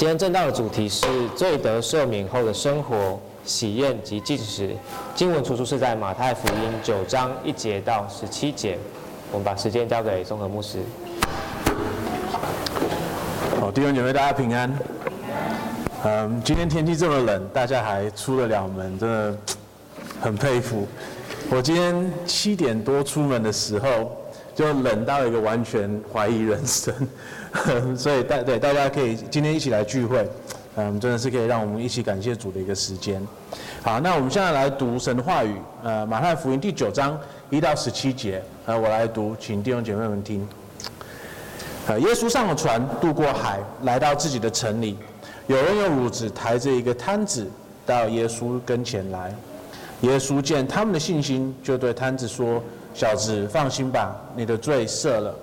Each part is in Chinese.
今天正道的主题是罪得赦免后的生活、喜宴及进食。经文出处是在马太福音九章一节到十七节。我们把时间交给综合牧师。好，弟兄姐妹，大家平安。嗯，今天天气这么冷，大家还出得了门，真的很佩服。我今天七点多出门的时候，就冷到一个完全怀疑人生，所以大对大家可以今天一起来聚会，嗯，真的是可以让我们一起感谢主的一个时间。好，那我们现在来读神的话语，呃，马太福音第九章一到十七节，呃，我来读，请弟兄姐妹们听。呃，耶稣上了船，渡过海，来到自己的城里，有人用褥子抬着一个瘫子到耶稣跟前来，耶稣见他们的信心，就对瘫子说。小子，放心吧，你的罪赦了。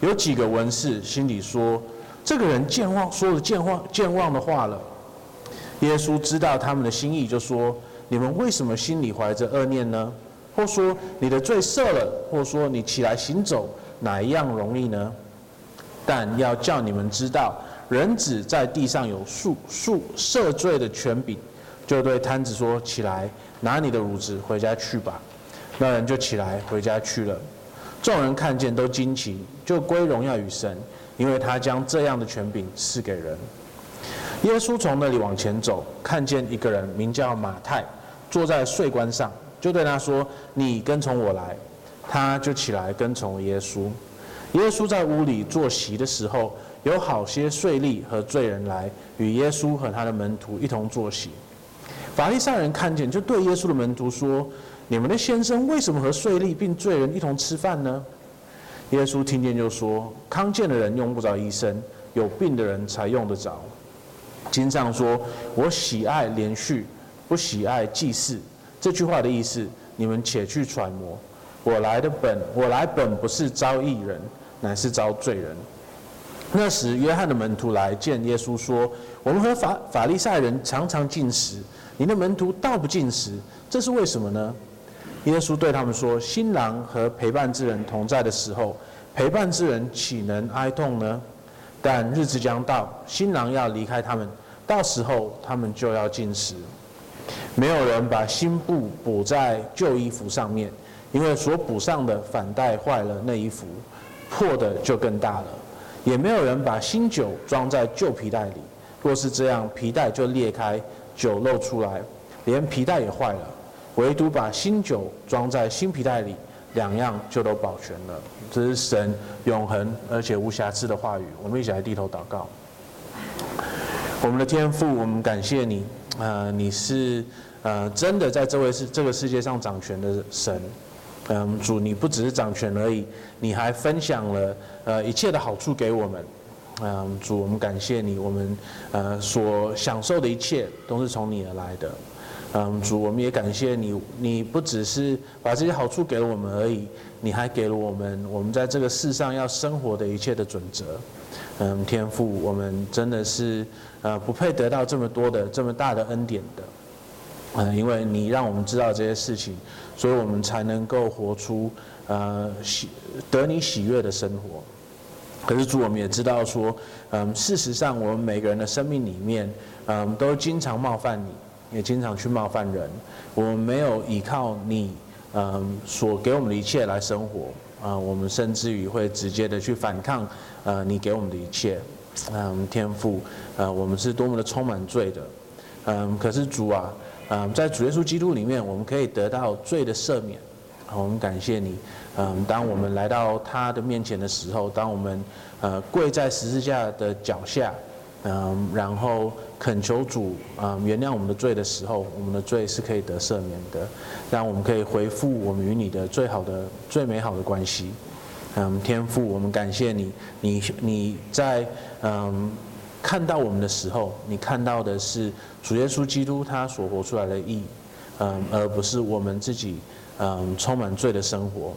有几个文士心里说：“这个人健忘，说了健忘健忘的话了。”耶稣知道他们的心意，就说：“你们为什么心里怀着恶念呢？或说你的罪赦了，或说你起来行走，哪一样容易呢？但要叫你们知道，人子在地上有恕恕赦罪的权柄。”就对瘫子说：“起来，拿你的褥子回家去吧。”那人就起来回家去了。众人看见都惊奇，就归荣耀与神，因为他将这样的权柄赐给人。耶稣从那里往前走，看见一个人名叫马太，坐在税关上，就对他说：“你跟从我来。”他就起来跟从耶稣。耶稣在屋里坐席的时候，有好些税吏和罪人来与耶稣和他的门徒一同坐席。法利赛人看见，就对耶稣的门徒说。你们的先生为什么和税吏并罪人一同吃饭呢？耶稣听见就说：“康健的人用不着医生，有病的人才用得着。经上说：我喜爱怜恤，不喜爱祭祀。这句话的意思，你们且去揣摩。我来的本，我来本不是招义人，乃是招罪人。”那时，约翰的门徒来见耶稣说：“我们和法法利赛人常常进食，你的门徒倒不进食，这是为什么呢？”耶稣对他们说：“新郎和陪伴之人同在的时候，陪伴之人岂能哀痛呢？但日子将到，新郎要离开他们，到时候他们就要进食。没有人把新布补在旧衣服上面，因为所补上的反带坏了那衣服，破的就更大了。也没有人把新酒装在旧皮袋里，若是这样，皮袋就裂开，酒漏出来，连皮袋也坏了。”唯独把新酒装在新皮袋里，两样就都保全了。这是神永恒而且无瑕疵的话语。我们一起来低头祷告。我们的天父，我们感谢你，呃，你是呃真的在这位世这个世界上掌权的神。嗯，主，你不只是掌权而已，你还分享了呃一切的好处给我们。嗯，主，我们感谢你，我们呃所享受的一切都是从你而来的。嗯，主，我们也感谢你。你不只是把这些好处给了我们而已，你还给了我们我们在这个世上要生活的一切的准则。嗯，天父，我们真的是呃不配得到这么多的这么大的恩典的。嗯，因为你让我们知道这些事情，所以我们才能够活出呃喜得你喜悦的生活。可是主，我们也知道说，嗯，事实上我们每个人的生命里面，嗯，都经常冒犯你。也经常去冒犯人，我们没有依靠你，嗯，所给我们的一切来生活，啊，我们甚至于会直接的去反抗，呃，你给我们的一切，嗯，天赋，呃，我们是多么的充满罪的，嗯，可是主啊，嗯，在主耶稣基督里面，我们可以得到罪的赦免，我们感谢你，嗯，当我们来到他的面前的时候，当我们呃跪在十字架的脚下。嗯，然后恳求主、嗯、原谅我们的罪的时候，我们的罪是可以得赦免的，让我们可以回复我们与你的最好的、最美好的关系。嗯，天父，我们感谢你，你你在嗯看到我们的时候，你看到的是主耶稣基督他所活出来的义，嗯，而不是我们自己嗯充满罪的生活。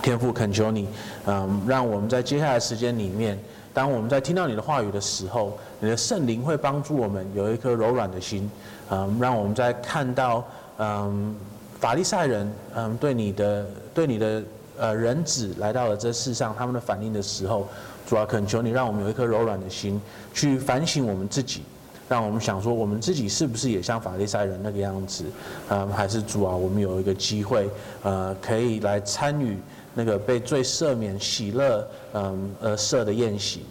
天父，恳求你，嗯，让我们在接下来时间里面。当我们在听到你的话语的时候，你的圣灵会帮助我们有一颗柔软的心，嗯，让我们在看到嗯法利赛人嗯对你的对你的呃人子来到了这世上，他们的反应的时候，主要，恳求你让我们有一颗柔软的心，去反省我们自己，让我们想说，我们自己是不是也像法利赛人那个样子？嗯，还是主啊，我们有一个机会，呃，可以来参与那个被罪赦免、喜乐，嗯，而设的宴席。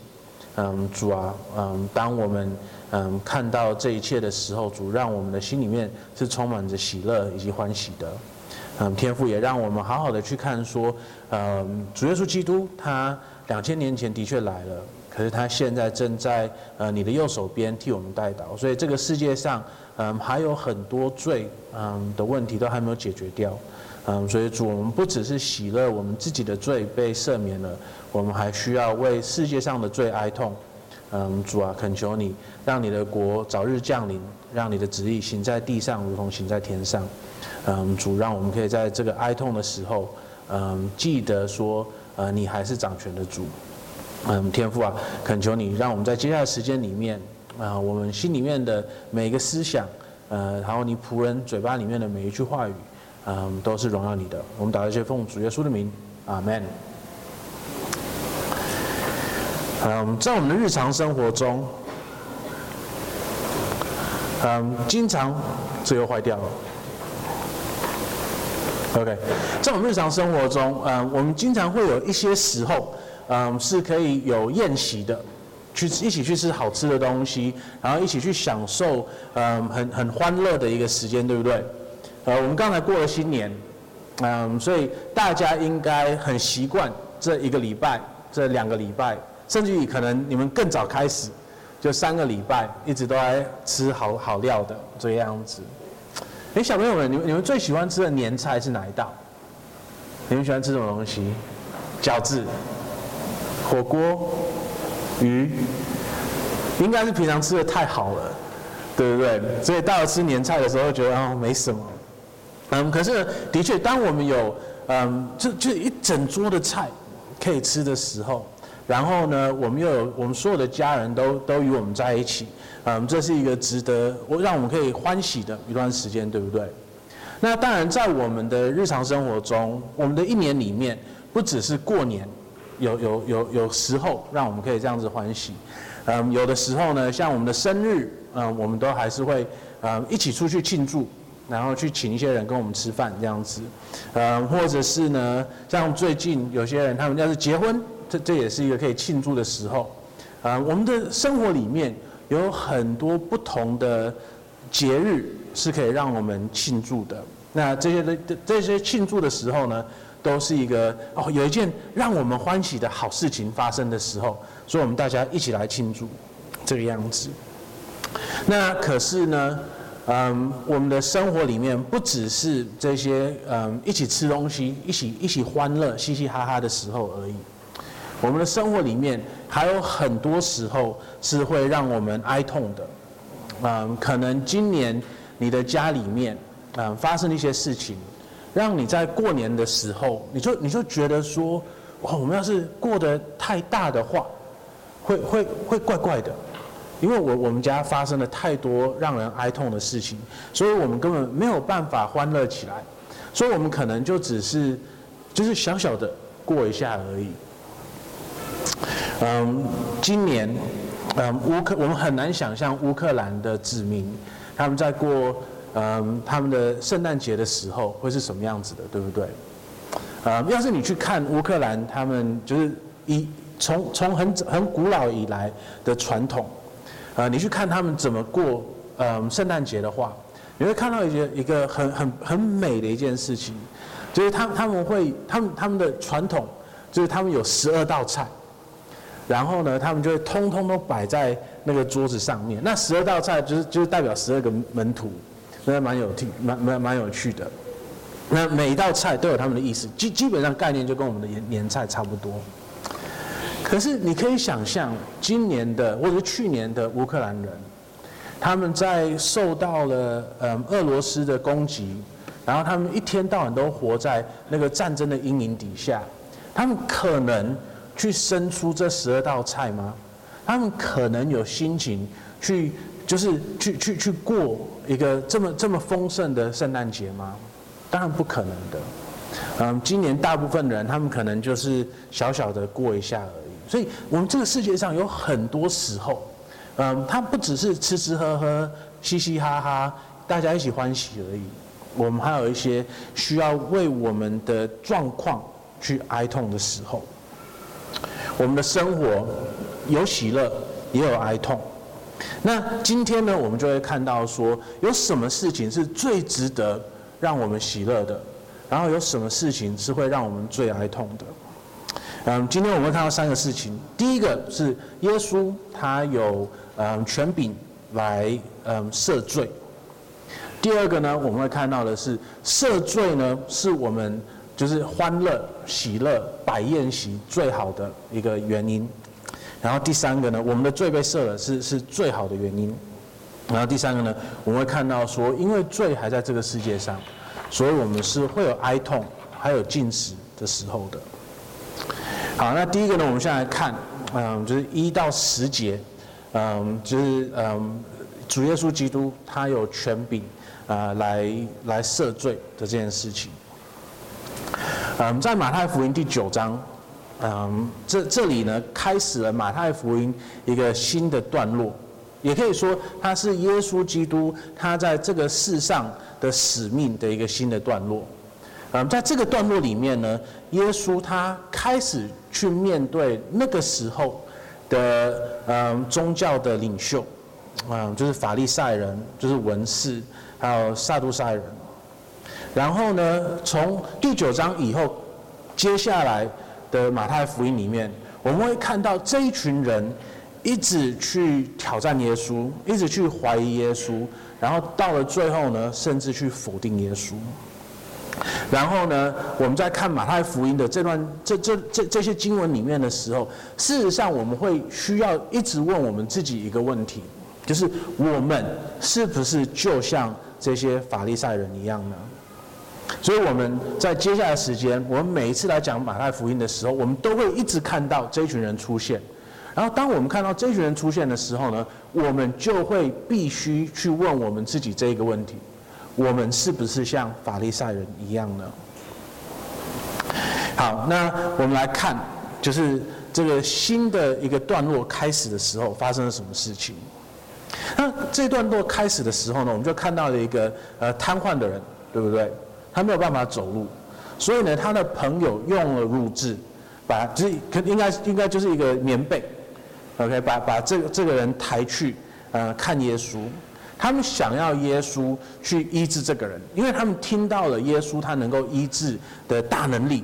嗯，主啊，嗯，当我们嗯看到这一切的时候，主让我们的心里面是充满着喜乐以及欢喜的。嗯，天父也让我们好好的去看说，嗯，主耶稣基督他。两千年前的确来了，可是他现在正在呃你的右手边替我们代祷，所以这个世界上嗯还有很多罪嗯的问题都还没有解决掉，嗯，所以主我们不只是喜乐我们自己的罪被赦免了，我们还需要为世界上的罪哀痛，嗯，主啊，恳求你让你的国早日降临，让你的旨意行在地上如同行在天上，嗯，主让我们可以在这个哀痛的时候，嗯，记得说。呃，你还是掌权的主，嗯，天父啊，恳求你让我们在接下来时间里面，啊、我们心里面的每一个思想，呃，然后你仆人嘴巴里面的每一句话语，嗯、都是荣耀你的。我们祷告，奉主耶稣的名，阿门。嗯，在我们的日常生活中，嗯，经常这又坏掉了。OK，在我们日常生活中，嗯，我们经常会有一些时候，嗯，是可以有宴席的，去一起去吃好吃的东西，然后一起去享受，嗯，很很欢乐的一个时间，对不对？呃，我们刚才过了新年，嗯，所以大家应该很习惯这一个礼拜、这两个礼拜，甚至于可能你们更早开始，就三个礼拜一直都在吃好好料的这个样子。哎，小朋友们，你们你们最喜欢吃的年菜是哪一道？你们喜欢吃什么东西？饺子、火锅、鱼，应该是平常吃的太好了，对不对？所以到了吃年菜的时候，觉得哦没什么。嗯，可是的确，当我们有嗯，就就一整桌的菜可以吃的时候，然后呢，我们又有我们所有的家人都都与我们在一起。嗯，这是一个值得我让我们可以欢喜的一段时间，对不对？那当然，在我们的日常生活中，我们的一年里面，不只是过年，有有有有时候让我们可以这样子欢喜。嗯，有的时候呢，像我们的生日，嗯，我们都还是会嗯一起出去庆祝，然后去请一些人跟我们吃饭这样子。嗯，或者是呢，像最近有些人他们要是结婚，这这也是一个可以庆祝的时候。嗯，我们的生活里面。有很多不同的节日是可以让我们庆祝的。那这些的这些庆祝的时候呢，都是一个哦，有一件让我们欢喜的好事情发生的时候，所以我们大家一起来庆祝这个样子。那可是呢，嗯，我们的生活里面不只是这些嗯一起吃东西、一起一起欢乐、嘻嘻哈哈的时候而已。我们的生活里面还有很多时候是会让我们哀痛的，嗯，可能今年你的家里面，嗯，发生一些事情，让你在过年的时候，你就你就觉得说，哇，我们要是过得太大的话，会会会怪怪的，因为我我们家发生了太多让人哀痛的事情，所以我们根本没有办法欢乐起来，所以我们可能就只是就是小小的过一下而已。嗯，今年，嗯，乌克我们很难想象乌克兰的子民他们在过嗯他们的圣诞节的时候会是什么样子的，对不对？嗯，要是你去看乌克兰他们就是以从从很很古老以来的传统，呃，你去看他们怎么过嗯圣诞节的话，你会看到一个一个很很很美的一件事情，就是他他们会他们他们的传统就是他们有十二道菜。然后呢，他们就会通通都摆在那个桌子上面。那十二道菜就是就是代表十二个门徒，那蛮有趣，蛮蛮蛮有趣的。那每一道菜都有他们的意思，基基本上概念就跟我们的年年菜差不多。可是你可以想象，今年的或者是去年的乌克兰人，他们在受到了嗯俄罗斯的攻击，然后他们一天到晚都活在那个战争的阴影底下，他们可能。去生出这十二道菜吗？他们可能有心情去，就是去去去过一个这么这么丰盛的圣诞节吗？当然不可能的。嗯，今年大部分人他们可能就是小小的过一下而已。所以，我们这个世界上有很多时候，嗯，它不只是吃吃喝喝、嘻嘻哈哈，大家一起欢喜而已。我们还有一些需要为我们的状况去哀痛的时候。我们的生活有喜乐，也有哀痛。那今天呢，我们就会看到说，有什么事情是最值得让我们喜乐的，然后有什么事情是会让我们最哀痛的。嗯，今天我们会看到三个事情。第一个是耶稣他有嗯权柄来嗯赦罪。第二个呢，我们会看到的是赦罪呢，是我们就是欢乐、喜乐、摆宴席最好的一个原因。然后第三个呢，我们的罪被赦了是是最好的原因。然后第三个呢，我们会看到说，因为罪还在这个世界上，所以我们是会有哀痛，还有禁食的时候的。好，那第一个呢，我们现在来看，嗯，就是一到十节，嗯，就是嗯，主耶稣基督他有权柄啊，来来赦罪的这件事情。嗯，在马太福音第九章。嗯，这这里呢，开始了马太福音一个新的段落，也可以说它是耶稣基督他在这个世上的使命的一个新的段落。嗯，在这个段落里面呢，耶稣他开始去面对那个时候的嗯宗教的领袖，嗯，就是法利赛人，就是文士，还有撒都塞人。然后呢，从第九章以后，接下来。的马太福音里面，我们会看到这一群人一直去挑战耶稣，一直去怀疑耶稣，然后到了最后呢，甚至去否定耶稣。然后呢，我们在看马太福音的这段这这这这些经文里面的时候，事实上我们会需要一直问我们自己一个问题，就是我们是不是就像这些法利赛人一样呢？所以我们在接下来时间，我们每一次来讲马太福音的时候，我们都会一直看到这群人出现。然后当我们看到这群人出现的时候呢，我们就会必须去问我们自己这一个问题：我们是不是像法利赛人一样呢？好，那我们来看，就是这个新的一个段落开始的时候发生了什么事情。那这段落开始的时候呢，我们就看到了一个呃瘫痪的人，对不对？他没有办法走路，所以呢，他的朋友用了乳汁，把就是可应该应该就是一个棉被，OK，把把这个这个人抬去呃看耶稣。他们想要耶稣去医治这个人，因为他们听到了耶稣他能够医治的大能力，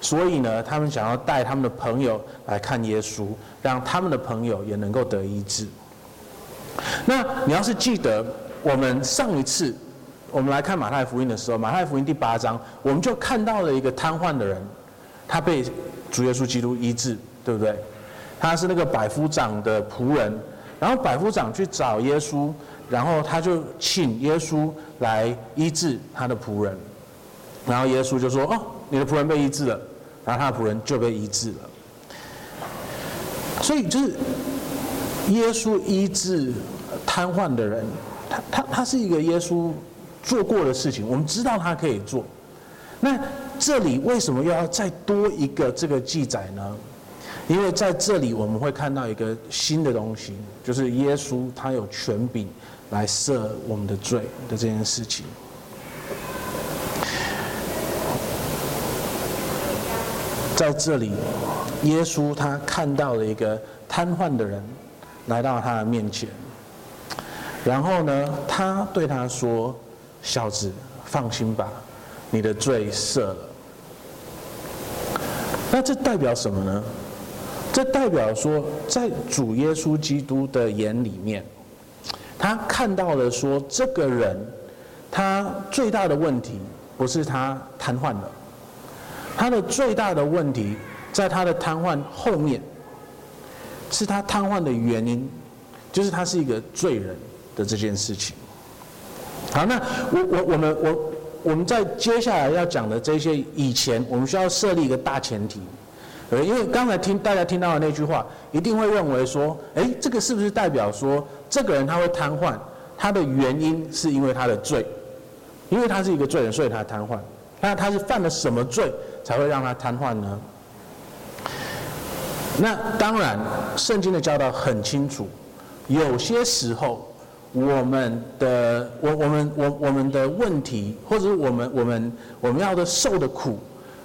所以呢，他们想要带他们的朋友来看耶稣，让他们的朋友也能够得医治。那你要是记得我们上一次。我们来看马太福音的时候，马太福音第八章，我们就看到了一个瘫痪的人，他被主耶稣基督医治，对不对？他是那个百夫长的仆人，然后百夫长去找耶稣，然后他就请耶稣来医治他的仆人，然后耶稣就说：“哦，你的仆人被医治了。”然后他的仆人就被医治了。所以就是耶稣医治瘫痪的人，他他他是一个耶稣。做过的事情，我们知道他可以做。那这里为什么又要再多一个这个记载呢？因为在这里我们会看到一个新的东西，就是耶稣他有权柄来赦我们的罪的这件事情。在这里，耶稣他看到了一个瘫痪的人来到他的面前，然后呢，他对他说。小子，放心吧，你的罪赦了。那这代表什么呢？这代表说，在主耶稣基督的眼里面，他看到了说，这个人他最大的问题不是他瘫痪了，他的最大的问题在他的瘫痪后面，是他瘫痪的原因，就是他是一个罪人的这件事情。好，那我我我们我我们在接下来要讲的这些以前，我们需要设立一个大前提，呃，因为刚才听大家听到的那句话，一定会认为说，诶，这个是不是代表说这个人他会瘫痪，他的原因是因为他的罪，因为他是一个罪人，所以他瘫痪。那他是犯了什么罪才会让他瘫痪呢？那当然，圣经的教导很清楚，有些时候我们的我我们我我们的问题，或者是我们我们我们要的受的苦，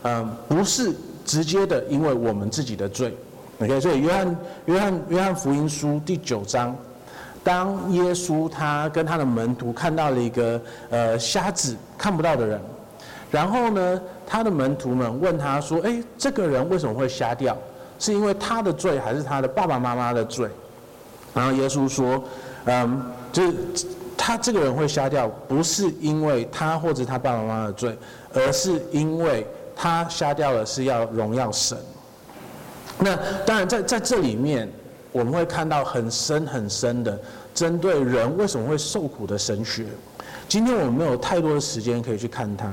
嗯，不是直接的，因为我们自己的罪。OK，所以约翰约翰约翰福音书第九章，当耶稣他跟他的门徒看到了一个呃瞎子看不到的人，然后呢，他的门徒们问他说：“哎，这个人为什么会瞎掉？是因为他的罪，还是他的爸爸妈妈的罪？”然后耶稣说：“嗯，就是他这个人会瞎掉，不是因为他或者他爸爸妈妈的罪，而是因为他瞎掉了是要荣耀神。”那当然，在在这里面，我们会看到很深很深的针对人为什么会受苦的神学。今天我们没有太多的时间可以去看它，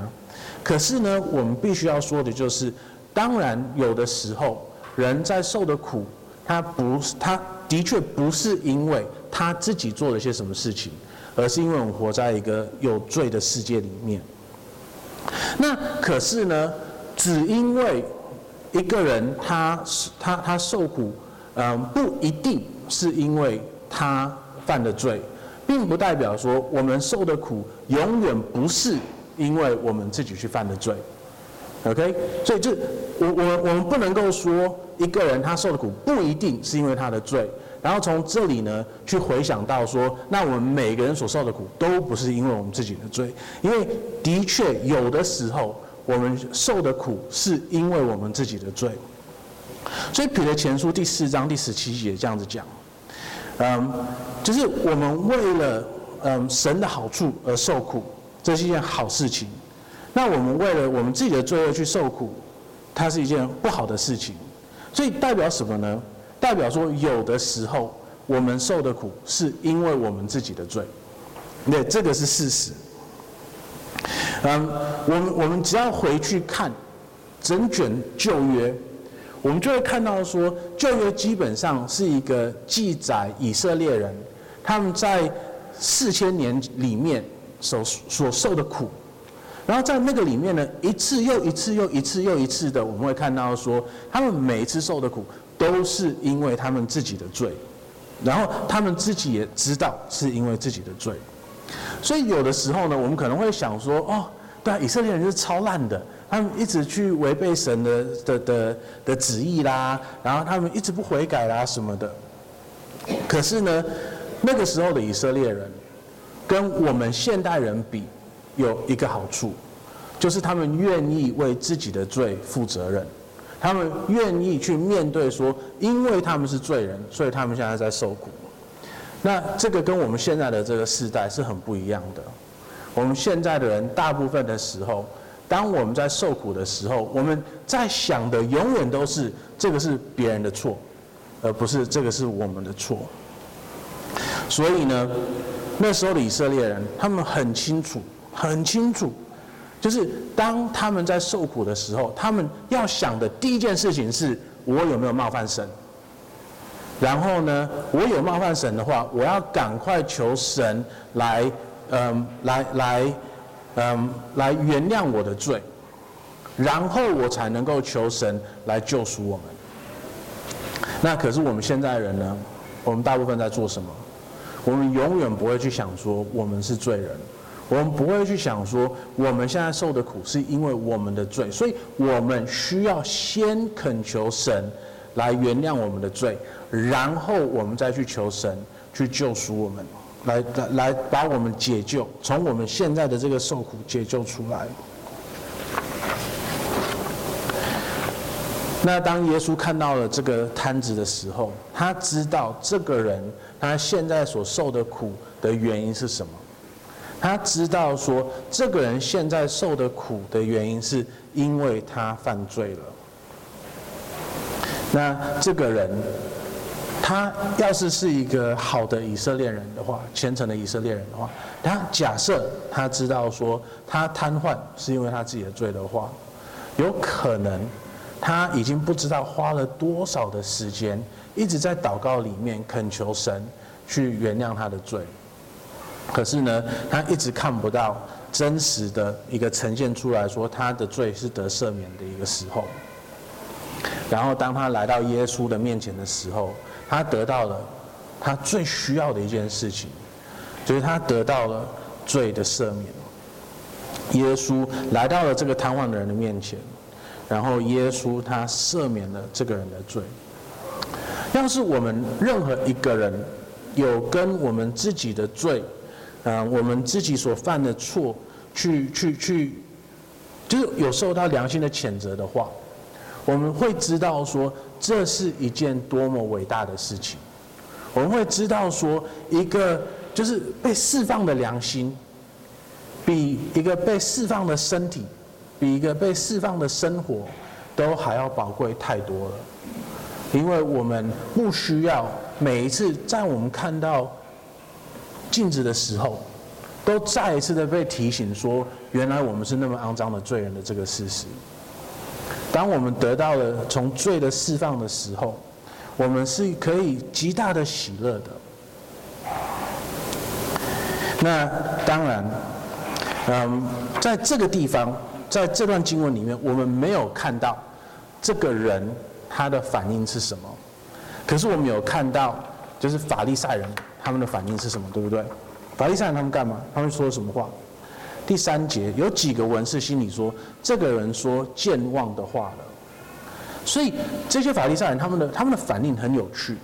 可是呢，我们必须要说的就是，当然有的时候人在受的苦，他不是他的确不是因为他自己做了些什么事情，而是因为我们活在一个有罪的世界里面。那可是呢，只因为。一个人他他他受苦，嗯，不一定是因为他犯的罪，并不代表说我们受的苦永远不是因为我们自己去犯的罪，OK？所以这我我我们不能够说一个人他受的苦不一定是因为他的罪，然后从这里呢去回想到说，那我们每个人所受的苦都不是因为我们自己的罪，因为的确有的时候。我们受的苦是因为我们自己的罪，所以彼得前书第四章第十七节这样子讲，嗯，就是我们为了嗯神的好处而受苦，这是一件好事情。那我们为了我们自己的罪恶去受苦，它是一件不好的事情。所以代表什么呢？代表说有的时候我们受的苦是因为我们自己的罪，那，这个是事实。嗯，我们我们只要回去看整卷旧约，我们就会看到说，旧约基本上是一个记载以色列人他们在四千年里面所所受的苦，然后在那个里面呢，一次又一次又一次又一次的，我们会看到说，他们每一次受的苦都是因为他们自己的罪，然后他们自己也知道是因为自己的罪。所以有的时候呢，我们可能会想说，哦，对啊，以色列人是超烂的，他们一直去违背神的的的的旨意啦，然后他们一直不悔改啦什么的。可是呢，那个时候的以色列人跟我们现代人比，有一个好处，就是他们愿意为自己的罪负责任，他们愿意去面对说，因为他们是罪人，所以他们现在在受苦。那这个跟我们现在的这个时代是很不一样的。我们现在的人大部分的时候，当我们在受苦的时候，我们在想的永远都是这个是别人的错，而不是这个是我们的错。所以呢，那时候的以色列人，他们很清楚，很清楚，就是当他们在受苦的时候，他们要想的第一件事情是：我有没有冒犯神？然后呢，我有冒犯神的话，我要赶快求神来，嗯，来来，嗯，来原谅我的罪，然后我才能够求神来救赎我们。那可是我们现在人呢？我们大部分在做什么？我们永远不会去想说我们是罪人，我们不会去想说我们现在受的苦是因为我们的罪，所以我们需要先恳求神来原谅我们的罪。然后我们再去求神去救赎我们，来来来把我们解救，从我们现在的这个受苦解救出来。那当耶稣看到了这个摊子的时候，他知道这个人他现在所受的苦的原因是什么？他知道说这个人现在受的苦的原因是因为他犯罪了。那这个人。他要是是一个好的以色列人的话，虔诚的以色列人的话，他假设他知道说他瘫痪是因为他自己的罪的话，有可能他已经不知道花了多少的时间，一直在祷告里面恳求神去原谅他的罪。可是呢，他一直看不到真实的一个呈现出来说他的罪是得赦免的一个时候。然后当他来到耶稣的面前的时候，他得到了他最需要的一件事情，就是他得到了罪的赦免。耶稣来到了这个瘫痪的人的面前，然后耶稣他赦免了这个人的罪。要是我们任何一个人有跟我们自己的罪，啊，我们自己所犯的错，去去去，就是有受到良心的谴责的话，我们会知道说，这是一件多么伟大的事情。我们会知道说，一个就是被释放的良心，比一个被释放的身体，比一个被释放的生活，都还要宝贵太多了。因为我们不需要每一次在我们看到镜子的时候，都再一次的被提醒说，原来我们是那么肮脏的罪人的这个事实。当我们得到了从罪的释放的时候，我们是可以极大的喜乐的。那当然，嗯，在这个地方，在这段经文里面，我们没有看到这个人他的反应是什么。可是我们有看到，就是法利赛人他们的反应是什么，对不对？法利赛人他们干嘛？他们说什么话？第三节有几个文士心里说，这个人说健忘的话了。所以这些法利赛人他们的他们的反应很有趣。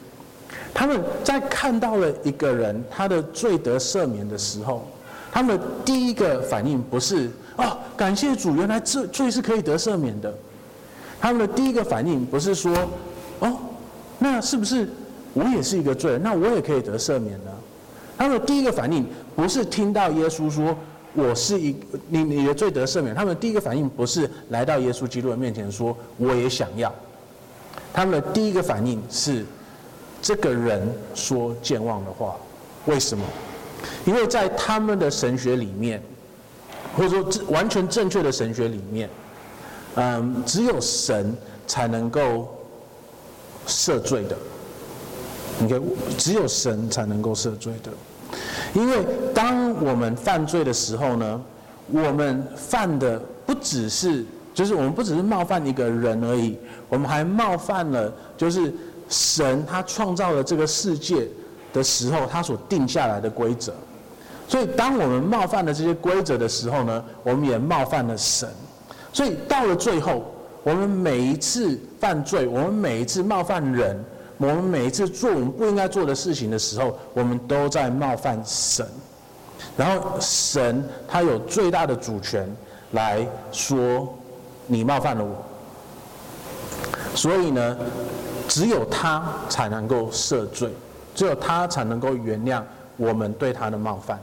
他们在看到了一个人他的罪得赦免的时候，他们的第一个反应不是哦，感谢主，原来这罪是可以得赦免的。他们的第一个反应不是说哦，那是不是我也是一个罪人，那我也可以得赦免呢？他们的第一个反应不是听到耶稣说。我是一你你的罪得赦免，他们第一个反应不是来到耶稣基督的面前说我也想要，他们的第一个反应是这个人说健忘的话，为什么？因为在他们的神学里面，或者说完全正确的神学里面，嗯，只有神才能够赦罪的，OK，只有神才能够赦罪的。因为当我们犯罪的时候呢，我们犯的不只是，就是我们不只是冒犯一个人而已，我们还冒犯了，就是神他创造了这个世界的时候，他所定下来的规则。所以当我们冒犯了这些规则的时候呢，我们也冒犯了神。所以到了最后，我们每一次犯罪，我们每一次冒犯人。我们每一次做我们不应该做的事情的时候，我们都在冒犯神。然后神他有最大的主权来说你冒犯了我。所以呢，只有他才能够赦罪，只有他才能够原谅我们对他的冒犯。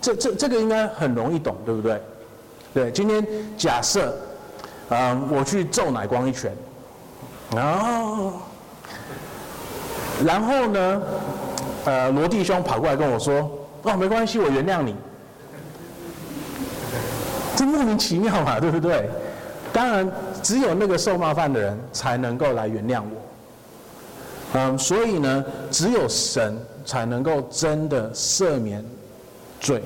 这这这个应该很容易懂，对不对？对，今天假设，嗯，我去揍奶光一拳，然后。然后呢，呃，罗弟兄跑过来跟我说：“哦，没关系，我原谅你。”这莫名其妙嘛，对不对？当然，只有那个受冒犯的人才能够来原谅我。嗯，所以呢，只有神才能够真的赦免罪。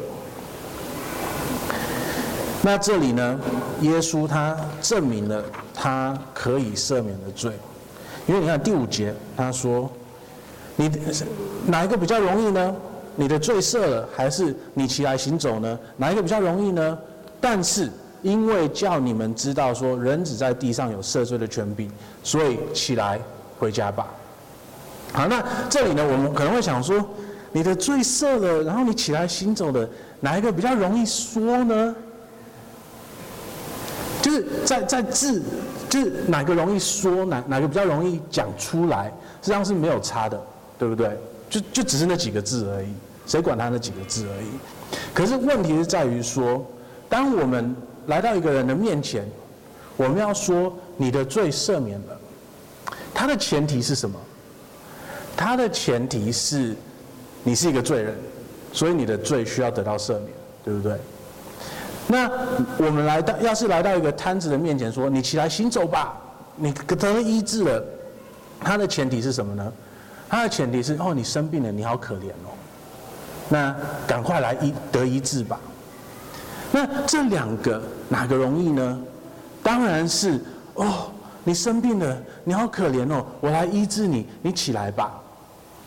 那这里呢，耶稣他证明了他可以赦免的罪，因为你看第五节，他说。你哪一个比较容易呢？你的罪赦了，还是你起来行走呢？哪一个比较容易呢？但是因为叫你们知道说，人子在地上有赦罪的权柄，所以起来回家吧。好，那这里呢，我们可能会想说，你的罪赦了，然后你起来行走的，哪一个比较容易说呢？就是在在字，就是哪个容易说，哪哪个比较容易讲出来，实际上是没有差的。对不对？就就只是那几个字而已，谁管他那几个字而已？可是问题是在于说，当我们来到一个人的面前，我们要说你的罪赦免了，他的前提是什么？他的前提是你是一个罪人，所以你的罪需要得到赦免，对不对？那我们来到，要是来到一个瘫子的面前说，你起来行走吧，你得医治了，他的前提是什么呢？他的前提是哦，你生病了，你好可怜哦，那赶快来医得医治吧。那这两个哪个容易呢？当然是哦，你生病了，你好可怜哦，我来医治你，你起来吧，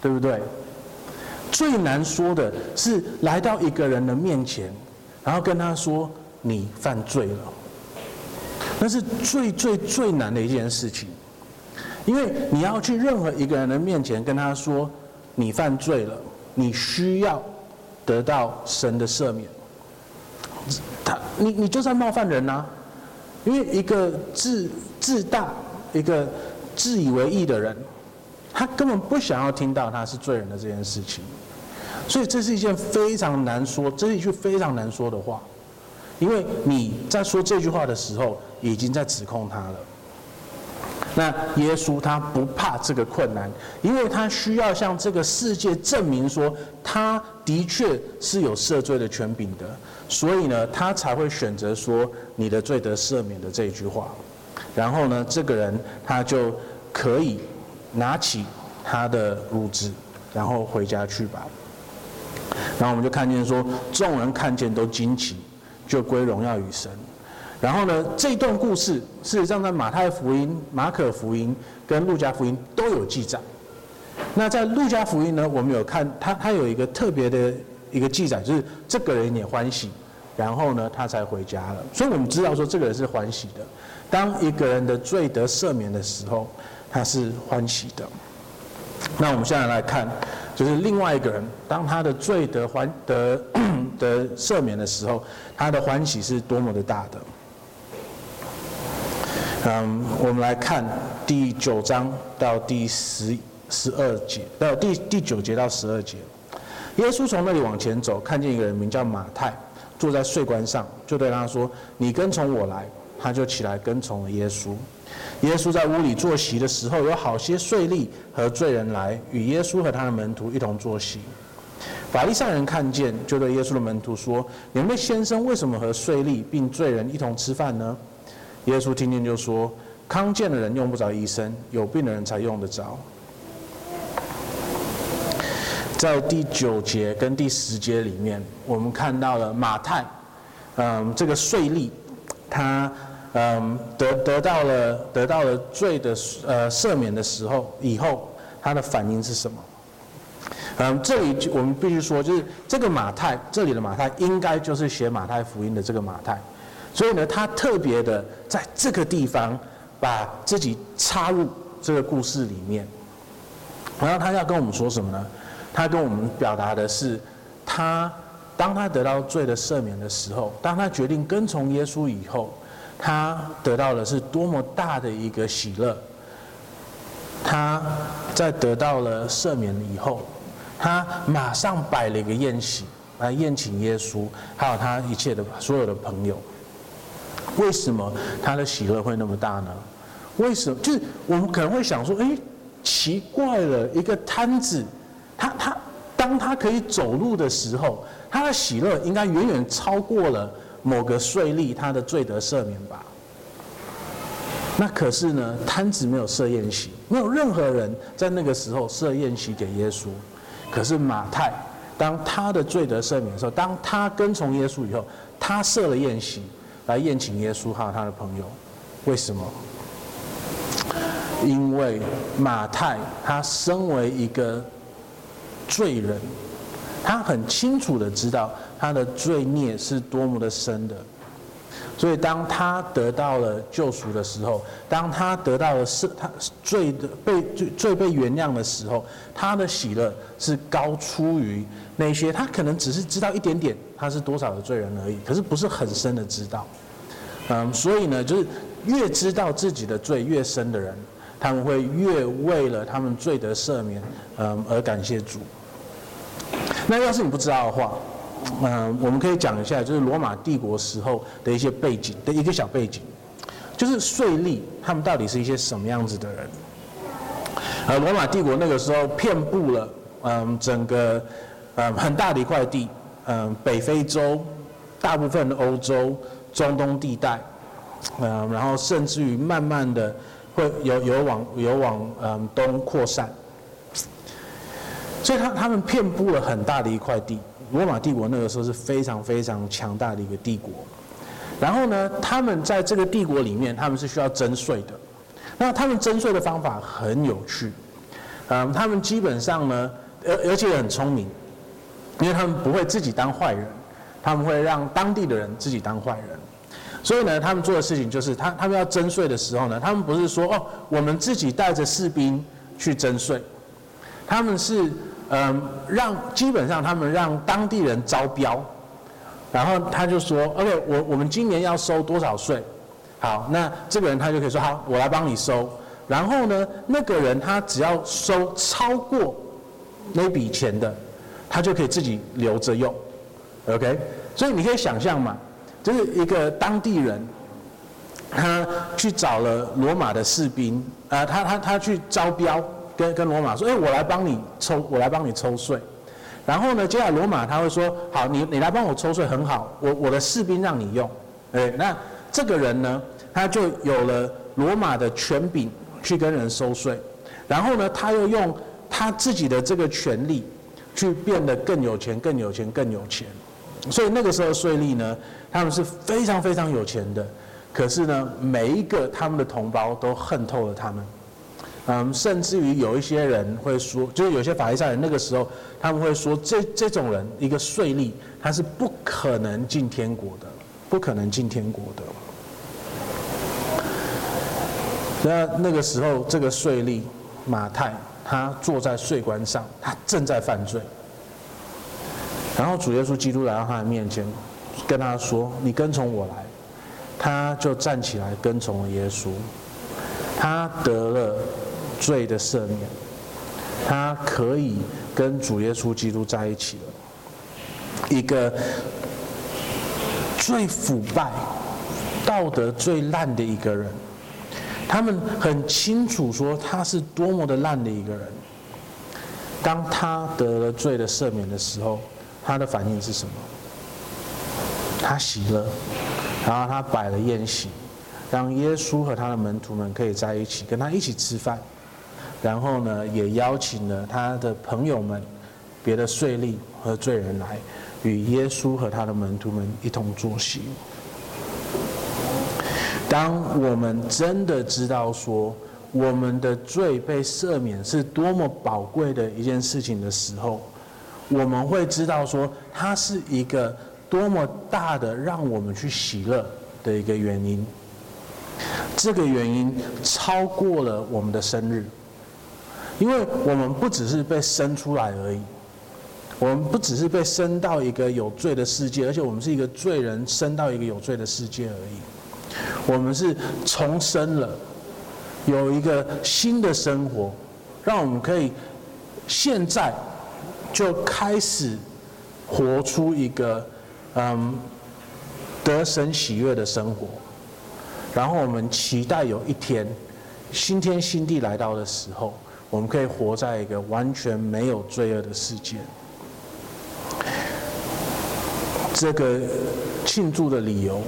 对不对？最难说的是来到一个人的面前，然后跟他说你犯罪了，那是最最最难的一件事情，因为你要去任何一个人的面前跟他说你犯罪了，你需要得到神的赦免。他你你就算冒犯人呐、啊。因为一个自自大、一个自以为义的人，他根本不想要听到他是罪人的这件事情，所以这是一件非常难说，这是一句非常难说的话，因为你在说这句话的时候，已经在指控他了。那耶稣他不怕这个困难，因为他需要向这个世界证明说，他的确是有赦罪的权柄的。所以呢，他才会选择说“你的罪得赦免”的这一句话，然后呢，这个人他就可以拿起他的褥子，然后回家去吧。然后我们就看见说，众人看见都惊奇，就归荣耀与神。然后呢，这段故事事实上在马太福音、马可福音跟路加福音都有记载。那在路加福音呢，我们有看他，他有一个特别的。一个记载就是这个人也欢喜，然后呢，他才回家了。所以我们知道说这个人是欢喜的。当一个人的罪得赦免的时候，他是欢喜的。那我们现在来看，就是另外一个人，当他的罪得欢得 得赦免的时候，他的欢喜是多么的大的。嗯，我们来看第九章到第十十二节，到第第九节到十二节。耶稣从那里往前走，看见一个人名叫马太，坐在税关上，就对他说：“你跟从我来。”他就起来跟从了耶稣。耶稣在屋里坐席的时候，有好些税吏和罪人来与耶稣和他的门徒一同坐席。法利赛人看见，就对耶稣的门徒说：“你们的先生为什么和税吏并罪人一同吃饭呢？”耶稣听见就说：“康健的人用不着医生，有病的人才用得着。”在第九节跟第十节里面，我们看到了马太，嗯，这个税吏，他嗯得得到了得到了罪的呃赦免的时候，以后他的反应是什么？嗯，这里我们必须说，就是这个马太，这里的马太应该就是写马太福音的这个马太，所以呢，他特别的在这个地方把自己插入这个故事里面，然后他要跟我们说什么呢？他跟我们表达的是，他当他得到罪的赦免的时候，当他决定跟从耶稣以后，他得到的是多么大的一个喜乐。他在得到了赦免以后，他马上摆了一个宴席来宴请耶稣，还有他一切的所有的朋友。为什么他的喜乐会那么大呢？为什么？就是我们可能会想说，哎，奇怪了，一个摊子。他他，当他可以走路的时候，他的喜乐应该远远超过了某个税吏他的罪得赦免吧？那可是呢，摊子没有设宴席，没有任何人在那个时候设宴席给耶稣。可是马太，当他的罪得赦免的时候，当他跟从耶稣以后，他设了宴席来宴请耶稣和他的朋友。为什么？因为马太他身为一个。罪人，他很清楚的知道他的罪孽是多么的深的，所以当他得到了救赎的时候，当他得到了是他罪的被罪罪被原谅的时候，他的喜乐是高出于那些他可能只是知道一点点他是多少的罪人而已，可是不是很深的知道。嗯，所以呢，就是越知道自己的罪越深的人，他们会越为了他们罪得赦免，嗯，而感谢主。那要是你不知道的话，嗯、我们可以讲一下，就是罗马帝国时候的一些背景的一个小背景，就是税吏他们到底是一些什么样子的人？呃，罗马帝国那个时候遍布了，嗯、整个，嗯、很大的一块地，嗯、北非洲，大部分的欧洲，中东地带，嗯、呃，然后甚至于慢慢的会有有往有往嗯、呃、东扩散。所以他他们遍布了很大的一块地，罗马帝国那个时候是非常非常强大的一个帝国。然后呢，他们在这个帝国里面，他们是需要征税的。那他们征税的方法很有趣，嗯，他们基本上呢，而而且很聪明，因为他们不会自己当坏人，他们会让当地的人自己当坏人。所以呢，他们做的事情就是，他他们要征税的时候呢，他们不是说哦，我们自己带着士兵去征税，他们是嗯，让基本上他们让当地人招标。然后他就说：“OK，我我们今年要收多少税？好，那这个人他就可以说：好，我来帮你收。然后呢，那个人他只要收超过那笔钱的，他就可以自己留着用。OK，所以你可以想象嘛，就是一个当地人，他去找了罗马的士兵，啊、他他他去招标，跟跟罗马说：哎，我来帮你抽，我来帮你抽税。”然后呢，接下来罗马他会说：“好，你你来帮我抽税很好，我我的士兵让你用。”哎，那这个人呢，他就有了罗马的权柄去跟人收税，然后呢，他又用他自己的这个权力去变得更有钱、更有钱、更有钱。所以那个时候税吏呢，他们是非常非常有钱的，可是呢，每一个他们的同胞都恨透了他们。嗯，甚至于有一些人会说，就是有些法利赛人那个时候，他们会说这，这种人一个税吏，他是不可能进天国的，不可能进天国的。那那个时候，这个税吏马太，他坐在税官上，他正在犯罪。然后主耶稣基督来到他的面前，跟他说：“你跟从我来。”他就站起来跟从了耶稣，他得了。罪的赦免，他可以跟主耶稣基督在一起了。一个最腐败、道德最烂的一个人，他们很清楚说他是多么的烂的一个人。当他得了罪的赦免的时候，他的反应是什么？他喜乐，然后他摆了宴席，让耶稣和他的门徒们可以在一起，跟他一起吃饭。然后呢，也邀请了他的朋友们、别的税吏和罪人来，与耶稣和他的门徒们一同坐席。当我们真的知道说我们的罪被赦免是多么宝贵的一件事情的时候，我们会知道说它是一个多么大的让我们去喜乐的一个原因。这个原因超过了我们的生日。因为我们不只是被生出来而已，我们不只是被生到一个有罪的世界，而且我们是一个罪人生到一个有罪的世界而已。我们是重生了，有一个新的生活，让我们可以现在就开始活出一个嗯得神喜悦的生活。然后我们期待有一天新天新地来到的时候。我们可以活在一个完全没有罪恶的世界。这个庆祝的理由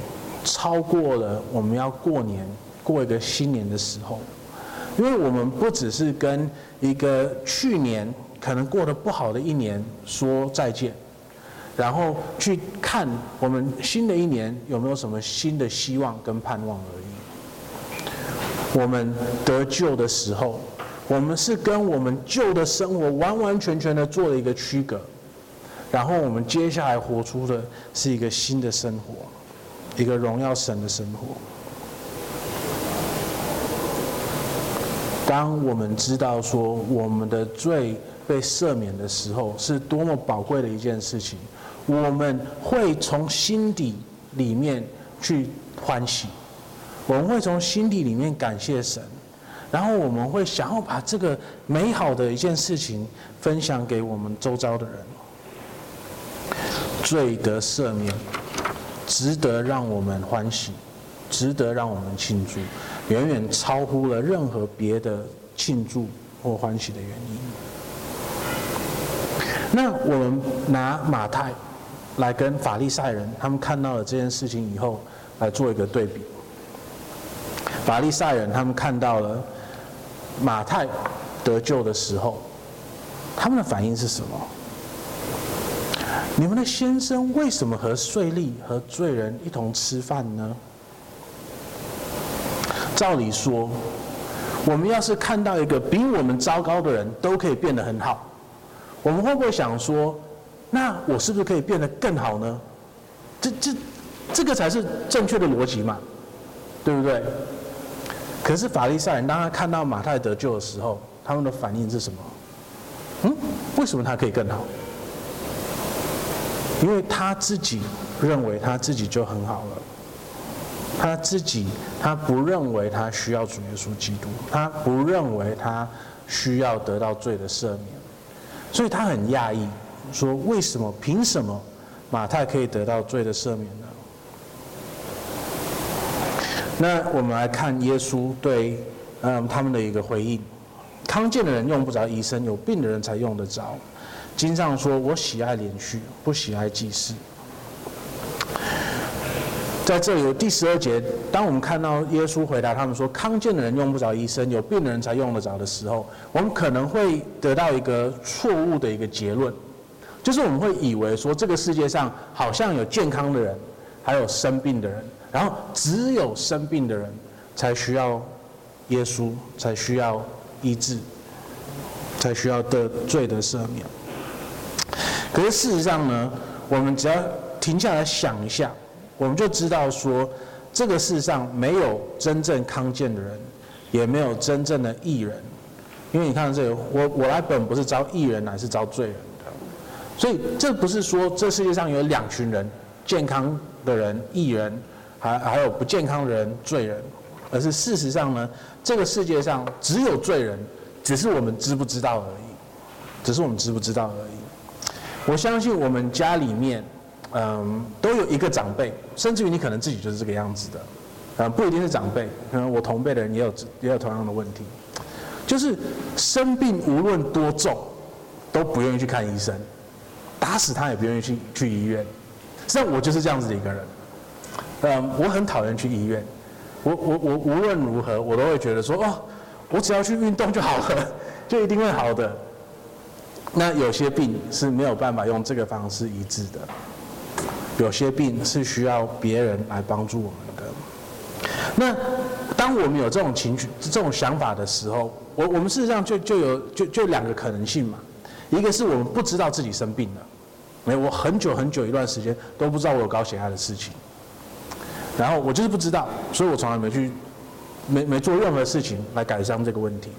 超过了我们要过年过一个新年的时候，因为我们不只是跟一个去年可能过得不好的一年说再见，然后去看我们新的一年有没有什么新的希望跟盼望而已。我们得救的时候。我们是跟我们旧的生活完完全全的做了一个区隔，然后我们接下来活出的是一个新的生活，一个荣耀神的生活。当我们知道说我们的罪被赦免的时候，是多么宝贵的一件事情，我们会从心底里面去欢喜，我们会从心底里面感谢神。然后我们会想要把这个美好的一件事情分享给我们周遭的人，罪得赦免，值得让我们欢喜，值得让我们庆祝，远远超乎了任何别的庆祝或欢喜的原因。那我们拿马太来跟法利赛人他们看到了这件事情以后来做一个对比。法利赛人他们看到了。马太得救的时候，他们的反应是什么？你们的先生为什么和税吏和罪人一同吃饭呢？照理说，我们要是看到一个比我们糟糕的人都可以变得很好，我们会不会想说，那我是不是可以变得更好呢？这这这个才是正确的逻辑嘛，对不对？可是法利赛人当他看到马太得救的时候，他们的反应是什么？嗯，为什么他可以更好？因为他自己认为他自己就很好了，他自己他不认为他需要主耶稣基督，他不认为他需要得到罪的赦免，所以他很讶异，说为什么？凭什么马太可以得到罪的赦免呢？那我们来看耶稣对嗯他们的一个回应：康健的人用不着医生，有病的人才用得着。经上说：“我喜爱怜恤，不喜爱祭祀。”在这里有第十二节，当我们看到耶稣回答他们说：“康健的人用不着医生，有病的人才用得着”的时候，我们可能会得到一个错误的一个结论，就是我们会以为说这个世界上好像有健康的人，还有生病的人，然后只有生病的人才需要耶稣，才需要医治，才需要得罪的赦免。可是事实上呢，我们只要停下来想一下，我们就知道说，这个世上没有真正康健的人，也没有真正的义人。因为你看这个，我我来本不是招义人，乃是招罪人的。所以这不是说这世界上有两群人，健康的人义人，还还有不健康人罪人，而是事实上呢，这个世界上只有罪人，只是我们知不知道而已，只是我们知不知道而已。我相信我们家里面，嗯，都有一个长辈，甚至于你可能自己就是这个样子的，嗯，不一定是长辈，可能我同辈的人也有也有同样的问题，就是生病无论多重，都不愿意去看医生，打死他也不愿意去去医院。实际上我就是这样子的一个人，嗯，我很讨厌去医院，我我我无论如何我都会觉得说，哦，我只要去运动就好了，就一定会好的。那有些病是没有办法用这个方式医治的，有些病是需要别人来帮助我们的。那当我们有这种情绪、这种想法的时候，我我们事实上就就有就就两个可能性嘛。一个是我们不知道自己生病了，没有，我很久很久一段时间都不知道我有高血压的事情，然后我就是不知道，所以我从来没去没没做任何事情来改善这个问题，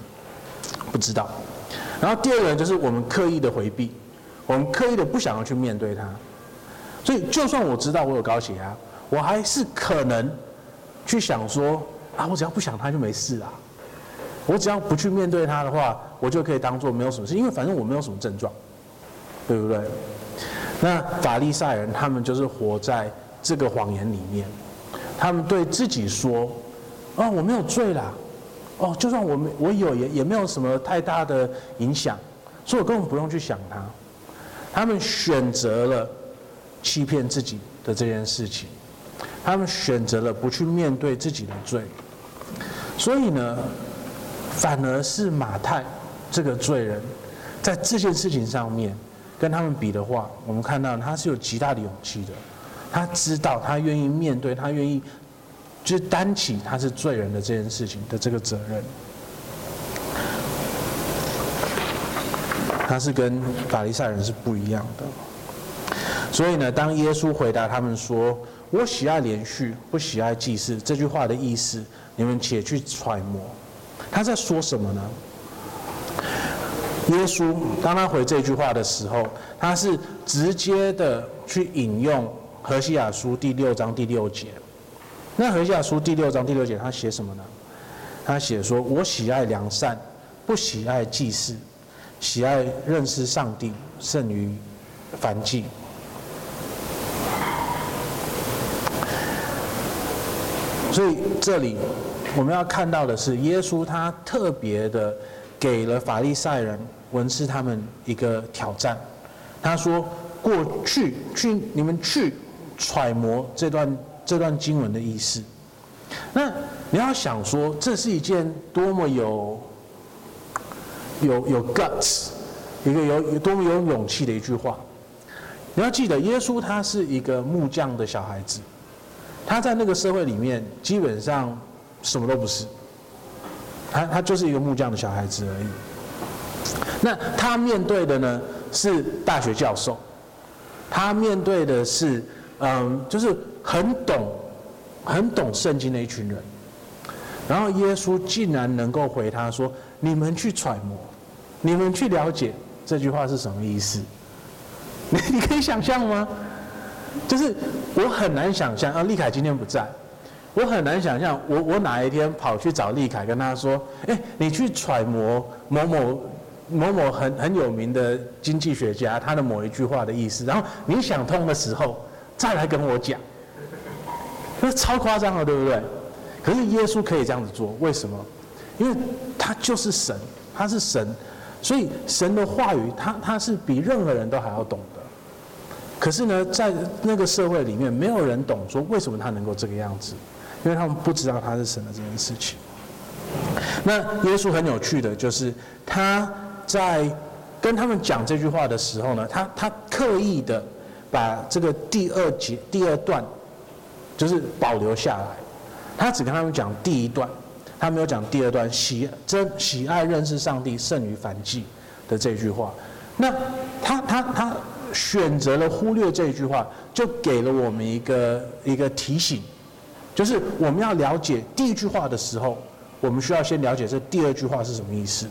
不知道。然后第二个就是我们刻意的回避，我们刻意的不想要去面对它，所以就算我知道我有高血压，我还是可能去想说啊，我只要不想它就没事啊，我只要不去面对它的话，我就可以当做没有什么事，因为反正我没有什么症状，对不对？那法利赛人他们就是活在这个谎言里面，他们对自己说啊，我没有罪啦。哦，就算我没我有也也没有什么太大的影响，所以我根本不用去想它。他们选择了欺骗自己的这件事情，他们选择了不去面对自己的罪，所以呢，反而是马太这个罪人，在这件事情上面跟他们比的话，我们看到他是有极大的勇气的，他知道他愿意面对，他愿意。就是担起他是罪人的这件事情的这个责任，他是跟法利赛人是不一样的。所以呢，当耶稣回答他们说：“我喜爱连续，不喜爱祭祀”这句话的意思，你们且去揣摩，他在说什么呢？耶稣当他回这句话的时候，他是直接的去引用何西阿书第六章第六节。那何西阿书第六章第六节，他写什么呢？他写说：“我喜爱良善，不喜爱祭祀，喜爱认识上帝胜于凡祭。”所以这里我们要看到的是，耶稣他特别的给了法利赛人、文士他们一个挑战。他说：“过去，去你们去揣摩这段。”这段经文的意思，那你要想说，这是一件多么有有有 guts，一个有有多么有勇气的一句话，你要记得，耶稣他是一个木匠的小孩子，他在那个社会里面基本上什么都不是，他他就是一个木匠的小孩子而已。那他面对的呢是大学教授，他面对的是嗯，就是很懂很懂圣经的一群人。然后耶稣竟然能够回他说：“你们去揣摩，你们去了解这句话是什么意思。”你你可以想象吗？就是我很难想象啊，立凯今天不在，我很难想象我我哪一天跑去找立凯跟他说：“哎，你去揣摩某某某某很很有名的经济学家他的某一句话的意思，然后你想通的时候再来跟我讲。”那超夸张了，对不对？可是耶稣可以这样子做，为什么？因为他就是神，他是神，所以神的话语，他他是比任何人都还要懂的。可是呢，在那个社会里面，没有人懂说为什么他能够这个样子，因为他们不知道他是神的这件事情。那耶稣很有趣的就是他在跟他们讲这句话的时候呢，他他刻意的把这个第二节第二段就是保留下来。他只跟他们讲第一段，他没有讲第二段，喜真喜爱认识上帝胜于燔祭的这句话。那他他他选择了忽略这句话，就给了我们一个一个提醒，就是我们要了解第一句话的时候，我们需要先了解这第二句话是什么意思。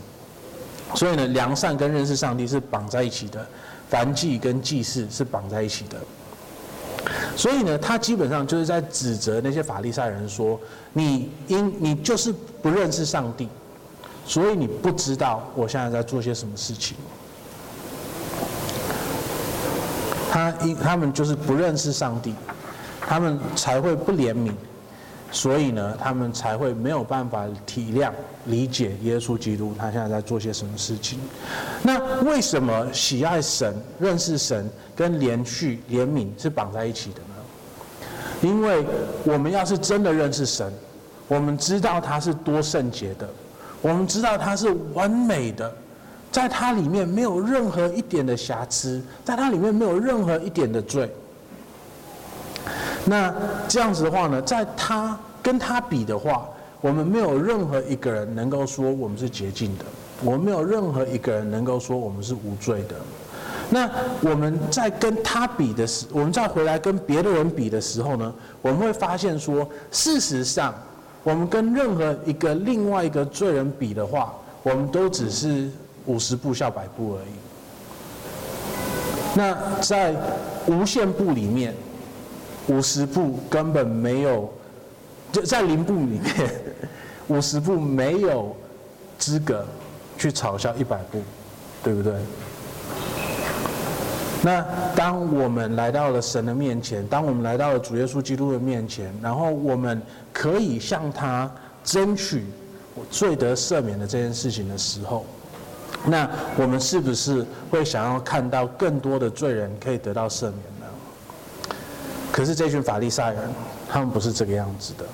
所以呢，良善跟认识上帝是绑在一起的，燔祭跟祭祀是绑在一起的。所以呢，他基本上就是在指责那些法利赛人说：“你因你就是不认识上帝，所以你不知道我现在在做些什么事情。”他因他们就是不认识上帝，他们才会不怜悯，所以呢，他们才会没有办法体谅、理解耶稣基督他现在在做些什么事情。那为什么喜爱神、认识神跟怜恤、怜悯是绑在一起的呢？因为我们要是真的认识神，我们知道他是多圣洁的，我们知道他是完美的，在他里面没有任何一点的瑕疵，在他里面没有任何一点的罪。那这样子的话呢，在他跟他比的话，我们没有任何一个人能够说我们是洁净的，我们没有任何一个人能够说我们是无罪的。那我们在跟他比的时，我们再回来跟别的人比的时候呢，我们会发现说，事实上，我们跟任何一个另外一个罪人比的话，我们都只是五十步笑百步而已。那在无限步里面，五十步根本没有，就在零步里面，五十步没有资格去嘲笑一百步，对不对？那当我们来到了神的面前，当我们来到了主耶稣基督的面前，然后我们可以向他争取我罪得赦免的这件事情的时候，那我们是不是会想要看到更多的罪人可以得到赦免？可是这群法利赛人，他们不是这个样子的，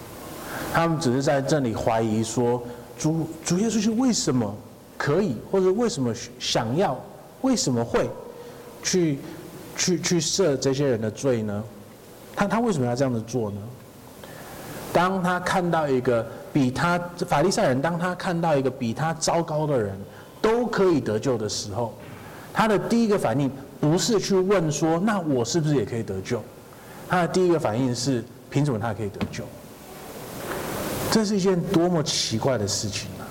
他们只是在这里怀疑说，主主耶稣是为什么可以，或者为什么想要，为什么会？去，去去赦这些人的罪呢？他他为什么要这样子做呢？当他看到一个比他法利赛人，当他看到一个比他糟糕的人都可以得救的时候，他的第一个反应不是去问说，那我是不是也可以得救？他的第一个反应是，凭什么他可以得救？这是一件多么奇怪的事情啊！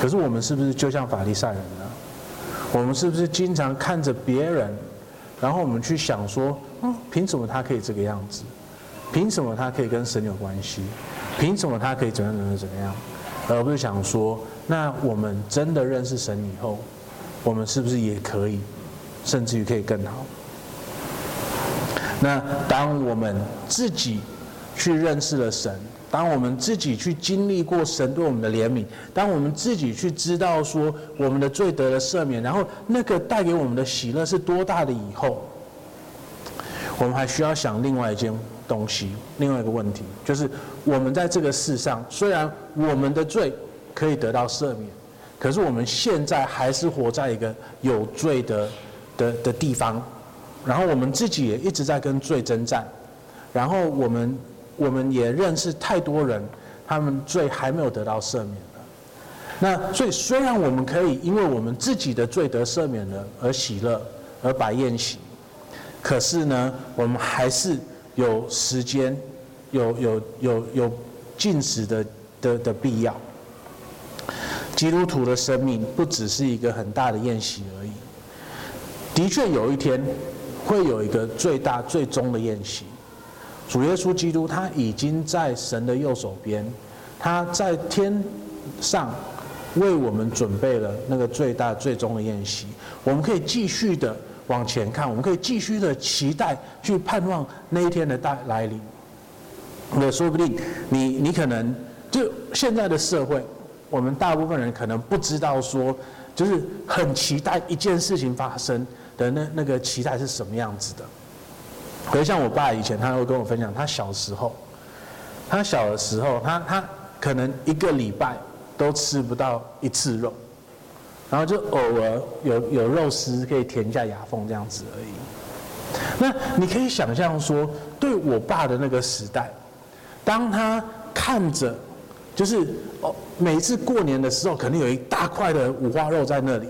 可是我们是不是就像法利赛人呢？我们是不是经常看着别人，然后我们去想说，嗯，凭什么他可以这个样子？凭什么他可以跟神有关系？凭什么他可以怎样怎样怎样？而不是想说，那我们真的认识神以后，我们是不是也可以，甚至于可以更好？那当我们自己去认识了神。当我们自己去经历过神对我们的怜悯，当我们自己去知道说我们的罪得了赦免，然后那个带给我们的喜乐是多大的以后，我们还需要想另外一件东西，另外一个问题，就是我们在这个世上，虽然我们的罪可以得到赦免，可是我们现在还是活在一个有罪的的的地方，然后我们自己也一直在跟罪征战，然后我们我们也认识太多人，他们罪还没有得到赦免。那所以虽然我们可以因为我们自己的罪得赦免了而喜乐而摆宴席，可是呢，我们还是有时间有有有有禁食的的的必要。基督徒的生命不只是一个很大的宴席而已，的确有一天会有一个最大最终的宴席。主耶稣基督他已经在神的右手边，他在天上为我们准备了那个最大最终的宴席。我们可以继续的往前看，我们可以继续的期待去盼望那一天的大来临。那说不定你你可能就现在的社会。我们大部分人可能不知道说，就是很期待一件事情发生的那那个期待是什么样子的。可是像我爸以前，他会跟我分享，他小时候，他小的时候，他他可能一个礼拜都吃不到一次肉，然后就偶尔有有肉丝可以填一下牙缝这样子而已。那你可以想象说，对我爸的那个时代，当他看着。就是哦，每次过年的时候，肯定有一大块的五花肉在那里，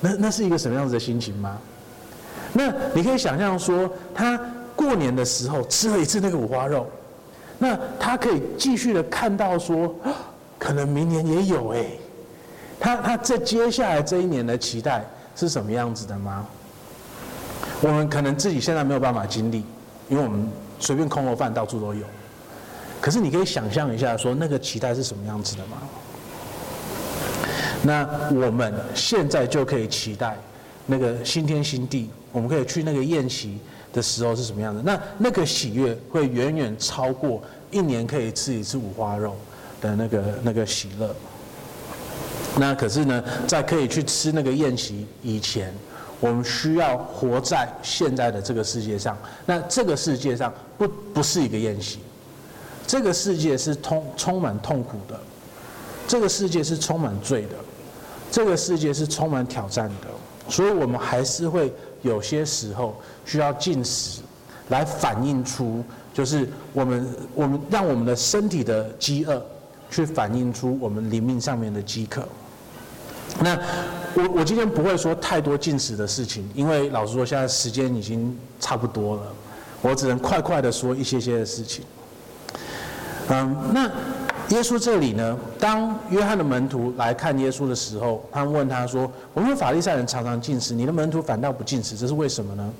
那那是一个什么样子的心情吗？那你可以想象说，他过年的时候吃了一次那个五花肉，那他可以继续的看到说，可能明年也有哎，他他在接下来这一年的期待是什么样子的吗？我们可能自己现在没有办法经历，因为我们随便空肉饭到处都有。可是你可以想象一下，说那个期待是什么样子的吗？那我们现在就可以期待那个新天新地，我们可以去那个宴席的时候是什么样的？那那个喜悦会远远超过一年可以吃一次五花肉的那个那个喜乐。那可是呢，在可以去吃那个宴席以前，我们需要活在现在的这个世界上。那这个世界上不不是一个宴席。这个世界是充充满痛苦的，这个世界是充满罪的，这个世界是充满挑战的，所以我们还是会有些时候需要进食，来反映出就是我们我们让我们的身体的饥饿，去反映出我们灵命上面的饥渴。那我我今天不会说太多进食的事情，因为老实说现在时间已经差不多了，我只能快快的说一些些的事情。嗯，那耶稣这里呢？当约翰的门徒来看耶稣的时候，他们问他说：“我们法利赛人常常禁食，你的门徒反倒不禁食，这是为什么呢？”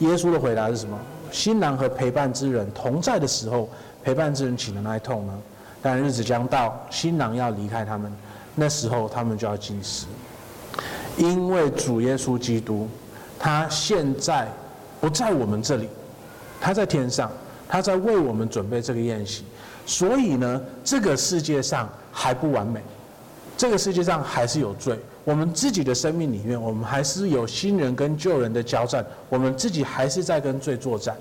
耶稣的回答是什么？新郎和陪伴之人同在的时候，陪伴之人岂能哀痛呢？但日子将到，新郎要离开他们，那时候他们就要禁食，因为主耶稣基督，他现在不在我们这里，他在天上，他在为我们准备这个宴席。所以呢，这个世界上还不完美，这个世界上还是有罪。我们自己的生命里面，我们还是有新人跟旧人的交战，我们自己还是在跟罪作战。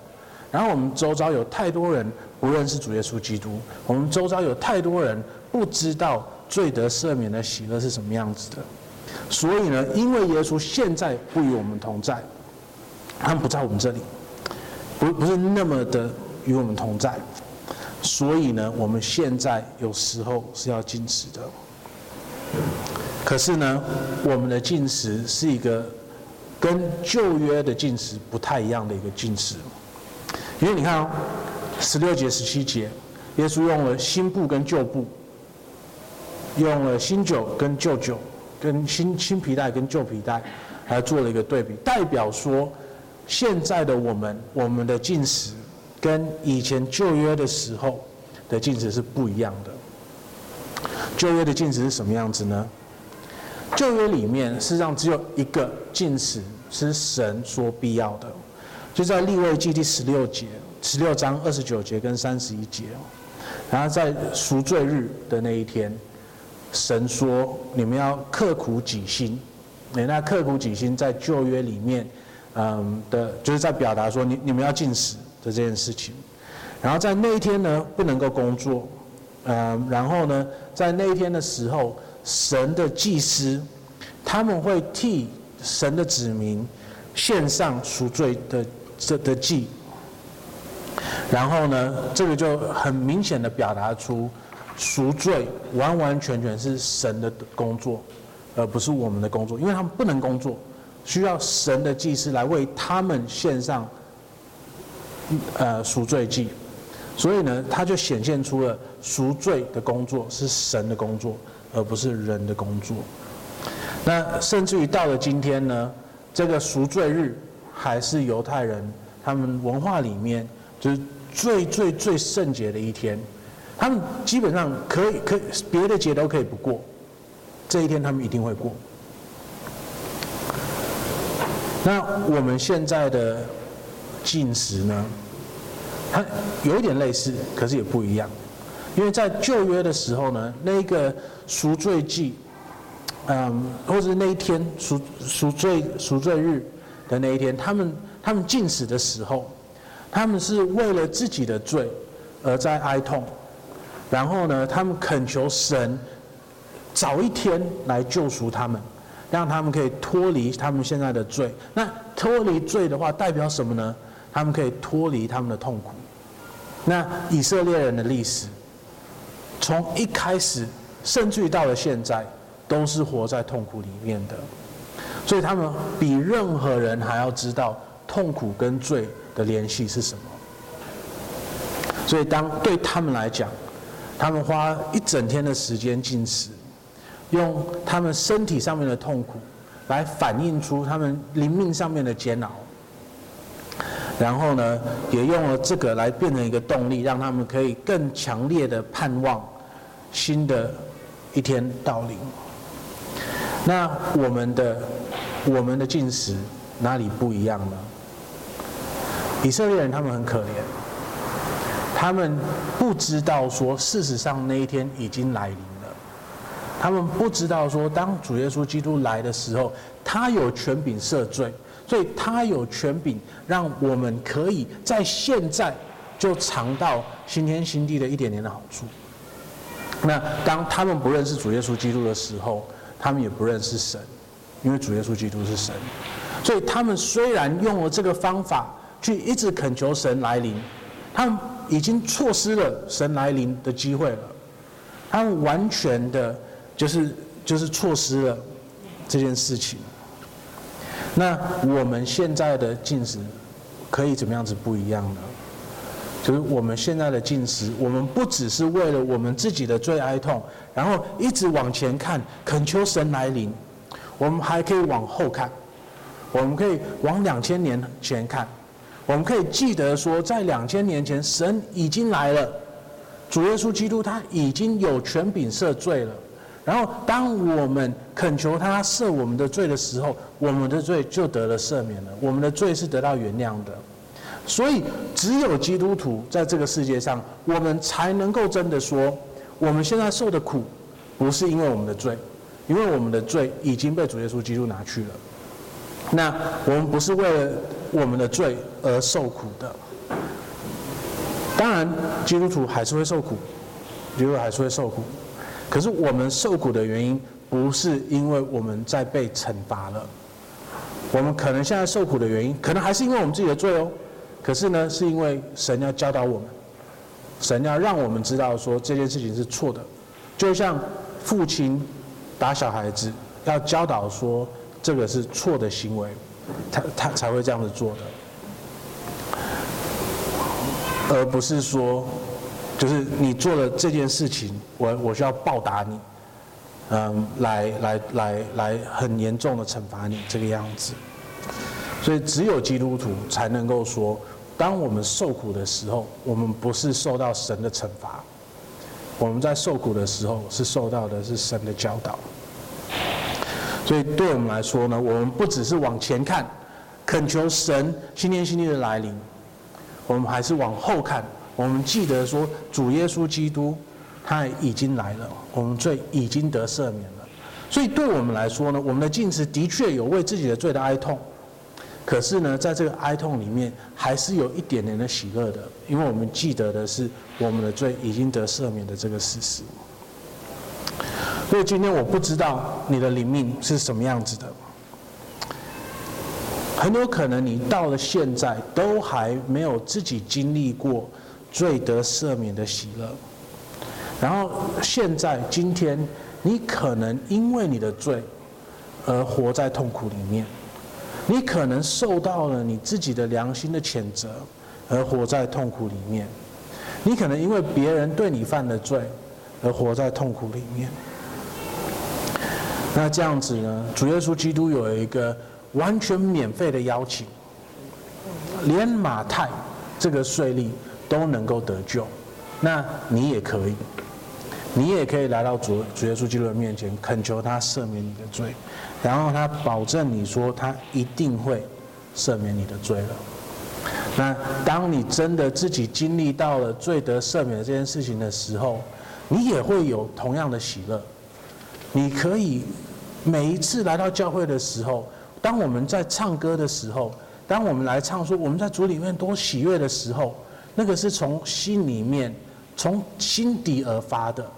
然后我们周遭有太多人不认识主耶稣基督，我们周遭有太多人不知道罪得赦免的喜乐是什么样子的。所以呢，因为耶稣现在不与我们同在，他们不在我们这里，不不是那么的与我们同在。所以呢，我们现在有时候是要禁食的。可是呢，我们的禁食是一个跟旧约的禁食不太一样的一个禁食，因为你看哦，十六节、十七节，耶稣用了新布跟旧布，用了新酒跟旧酒，跟新新皮带跟旧皮带，来做了一个对比，代表说现在的我们，我们的禁食。跟以前旧约的时候的禁止是不一样的。旧约的禁止是什么样子呢？旧约里面事实上只有一个禁食是神说必要的，就在立位记第十六节、十六章二十九节跟三十一节。然后在赎罪日的那一天，神说你们要刻苦己心。那刻苦己心在旧约里面，嗯的，就是在表达说你你们要禁食。的这件事情，然后在那一天呢，不能够工作，嗯，然后呢，在那一天的时候，神的祭司他们会替神的子民献上赎罪的这的祭。然后呢，这个就很明显的表达出赎罪完完全全是神的工作，而不是我们的工作，因为他们不能工作，需要神的祭司来为他们献上呃赎罪祭，所以呢，他就显现出了赎罪的工作是神的工作，而不是人的工作。那甚至于到了今天呢，这个赎罪日还是犹太人他们文化里面就是。最最最圣洁的一天，他们基本上可以可以别的节都可以不过，这一天他们一定会过。那我们现在的进食呢，它有一点类似，可是也不一样，因为在旧约的时候呢，那个赎罪祭，嗯，或者是那一天赎赎罪赎罪日的那一天，他们他们禁食的时候。他们是为了自己的罪而在哀痛，然后呢，他们恳求神早一天来救赎他们，让他们可以脱离他们现在的罪。那脱离罪的话，代表什么呢？他们可以脱离他们的痛苦。那以色列人的历史，从一开始，甚至于到了现在，都是活在痛苦里面的，所以他们比任何人还要知道痛苦跟罪的联系是什么？所以，当对他们来讲，他们花一整天的时间进食，用他们身体上面的痛苦来反映出他们灵命上面的煎熬，然后呢，也用了这个来变成一个动力，让他们可以更强烈的盼望新的一天到临。那我们的我们的进食哪里不一样呢？以色列人他们很可怜，他们不知道说，事实上那一天已经来临了。他们不知道说，当主耶稣基督来的时候，他有权柄赦罪，所以他有权柄让我们可以在现在就尝到新天新地的一点点的好处。那当他们不认识主耶稣基督的时候，他们也不认识神，因为主耶稣基督是神。所以他们虽然用了这个方法。去一直恳求神来临，他们已经错失了神来临的机会了，他们完全的，就是就是错失了这件事情。那我们现在的进食可以怎么样子不一样呢？就是我们现在的进食，我们不只是为了我们自己的最哀痛，然后一直往前看，恳求神来临，我们还可以往后看，我们可以往两千年前看。我们可以记得说，在两千年前，神已经来了，主耶稣基督他已经有权柄赦罪了。然后，当我们恳求他赦我们的罪的时候，我们的罪就得了赦免了，我们的罪是得到原谅的。所以，只有基督徒在这个世界上，我们才能够真的说，我们现在受的苦，不是因为我们的罪，因为我们的罪已经被主耶稣基督拿去了。那我们不是为了我们的罪而受苦的。当然，基督徒还是会受苦，基督徒还是会受苦。可是我们受苦的原因，不是因为我们在被惩罚了。我们可能现在受苦的原因，可能还是因为我们自己的罪哦。可是呢，是因为神要教导我们，神要让我们知道说这件事情是错的。就像父亲打小孩子，要教导说。这个是错的行为，他他才会这样子做的，而不是说，就是你做了这件事情，我我需要报答你，嗯，来来来来很严重的惩罚你这个样子。所以只有基督徒才能够说，当我们受苦的时候，我们不是受到神的惩罚，我们在受苦的时候是受到的是神的教导。所以对我们来说呢，我们不只是往前看，恳求神新天新地的来临，我们还是往后看。我们记得说，主耶稣基督他已经来了，我们罪已经得赦免了。所以对我们来说呢，我们的禁食的确有为自己的罪的哀痛，可是呢，在这个哀痛里面，还是有一点点的喜乐的，因为我们记得的是我们的罪已经得赦免的这个事实。所以今天我不知道你的灵命是什么样子的，很有可能你到了现在都还没有自己经历过罪得赦免的喜乐，然后现在今天你可能因为你的罪而活在痛苦里面，你可能受到了你自己的良心的谴责而活在痛苦里面，你可能因为别人对你犯的罪而活在痛苦里面。那这样子呢？主耶稣基督有一个完全免费的邀请，连马太这个税吏都能够得救，那你也可以，你也可以来到主主耶稣基督的面前，恳求他赦免你的罪，然后他保证你说他一定会赦免你的罪了。那当你真的自己经历到了罪得赦免这件事情的时候，你也会有同样的喜乐。你可以每一次来到教会的时候，当我们在唱歌的时候，当我们来唱说我们在主里面多喜悦的时候，那个是从心里面、从心底而发的，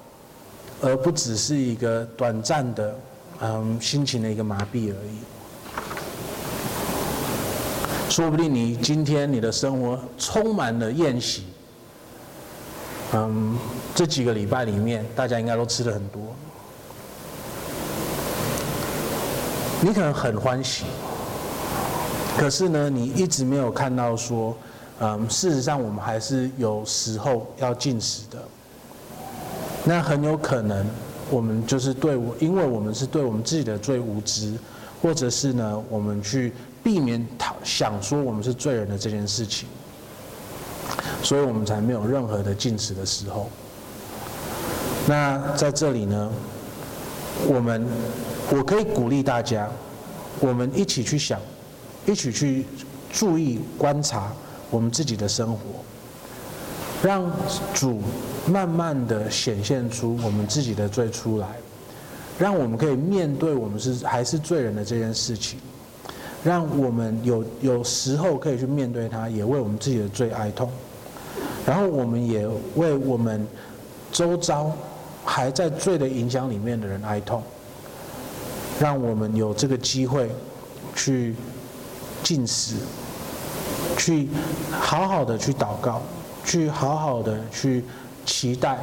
而不只是一个短暂的嗯心情的一个麻痹而已。说不定你今天你的生活充满了宴席，嗯，这几个礼拜里面大家应该都吃了很多。你可能很欢喜，可是呢，你一直没有看到说，嗯，事实上我们还是有时候要进食的。那很有可能，我们就是对我，因为我们是对我们自己的罪无知，或者是呢，我们去避免讨想说我们是罪人的这件事情，所以我们才没有任何的进食的时候。那在这里呢，我们。我可以鼓励大家，我们一起去想，一起去注意观察我们自己的生活，让主慢慢的显现出我们自己的罪出来，让我们可以面对我们是还是罪人的这件事情，让我们有有时候可以去面对他，也为我们自己的罪哀痛，然后我们也为我们周遭还在罪的影响里面的人哀痛。让我们有这个机会去进食，去好好的去祷告，去好好的去期待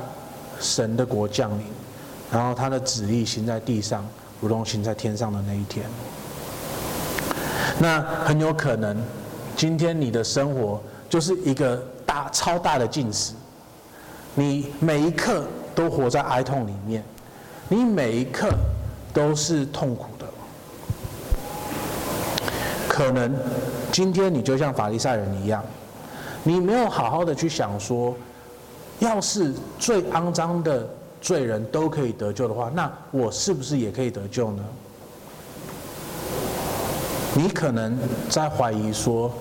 神的国降临，然后他的旨意行在地上，如同行在天上的那一天。那很有可能，今天你的生活就是一个大超大的进食，你每一刻都活在哀痛里面，你每一刻。都是痛苦，可能今天你就像法利赛人一样，你没有好好的去想说，要是最肮脏的罪人都可以得救的话，那我是不是也可以得救呢？你可能在怀疑说，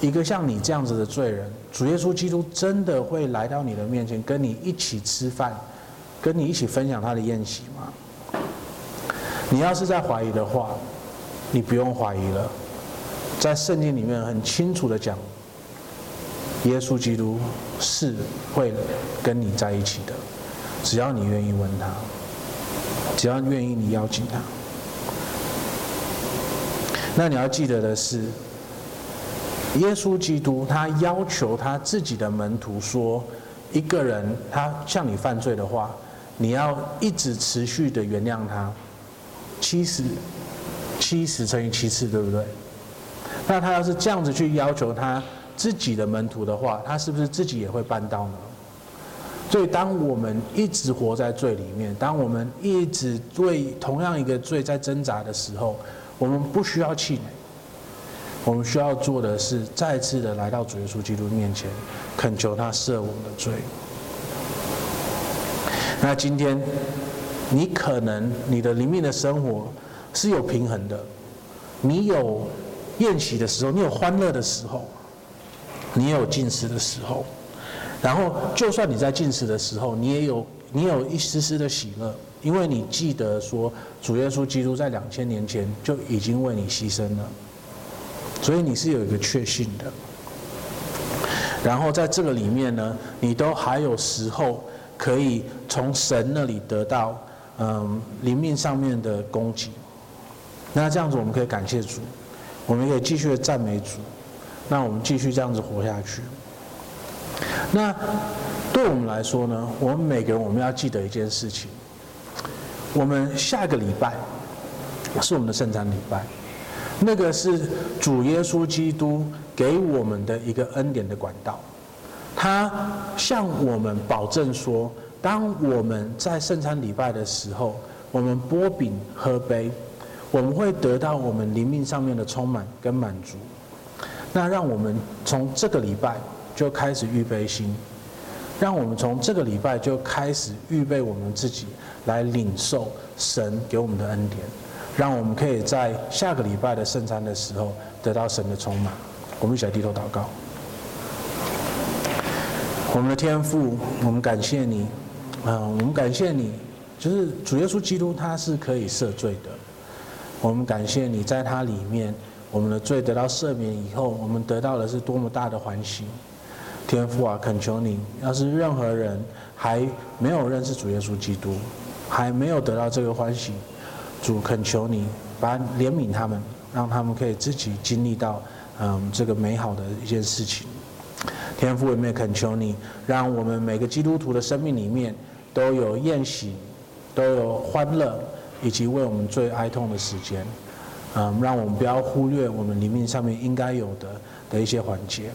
一个像你这样子的罪人，主耶稣基督真的会来到你的面前，跟你一起吃饭，跟你一起分享他的宴席吗？你要是在怀疑的话，你不用怀疑了，在圣经里面很清楚的讲，耶稣基督是会跟你在一起的，只要你愿意问他，只要愿意你邀请他。那你要记得的是，耶稣基督他要求他自己的门徒说，一个人他向你犯罪的话，你要一直持续的原谅他。七十，七十乘以七次，对不对？那他要是这样子去要求他自己的门徒的话，他是不是自己也会办到呢？所以，当我们一直活在罪里面，当我们一直对同样一个罪在挣扎的时候，我们不需要气馁，我们需要做的是再次的来到主耶稣基督面前，恳求他赦我们的罪。那今天。你可能你的里面的生活是有平衡的，你有宴席的时候，你有欢乐的时候，你也有进食的时候，然后就算你在进食的时候，你也有你有一丝丝的喜乐，因为你记得说主耶稣基督在两千年前就已经为你牺牲了，所以你是有一个确信的。然后在这个里面呢，你都还有时候可以从神那里得到。嗯，灵命上面的供给，那这样子我们可以感谢主，我们可以继续的赞美主，那我们继续这样子活下去。那对我们来说呢，我们每个人我们要记得一件事情，我们下个礼拜是我们的圣餐礼拜，那个是主耶稣基督给我们的一个恩典的管道，他向我们保证说，当我们在圣餐礼拜的时候，我们擘饼喝杯，我们会得到我们灵命上面的充满跟满足。那让我们从这个礼拜就开始预备心，让我们从这个礼拜就开始预备我们自己来领受神给我们的恩典，让我们可以在下个礼拜的圣餐的时候得到神的充满。我们一起来低头祷告。我们的天父，我们感谢你，嗯，我们感谢你，就是主耶稣基督他是可以赦罪的。我们感谢你在他里面。我们的罪得到赦免以后，我们得到的是多么大的欢喜！天父啊，恳求你，要是任何人还没有认识主耶稣基督，还没有得到这个欢喜，主恳求你，把怜悯他们，让他们可以自己经历到嗯这个美好的一件事情。天父，我们也恳求你，让我们每个基督徒的生命里面都有宴喜，都有欢乐，以及为我们最哀痛的时间。嗯，让我们不要忽略我们灵命上面应该有的的一些环节。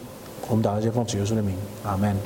我们祷告，奉主耶稣的名，阿门。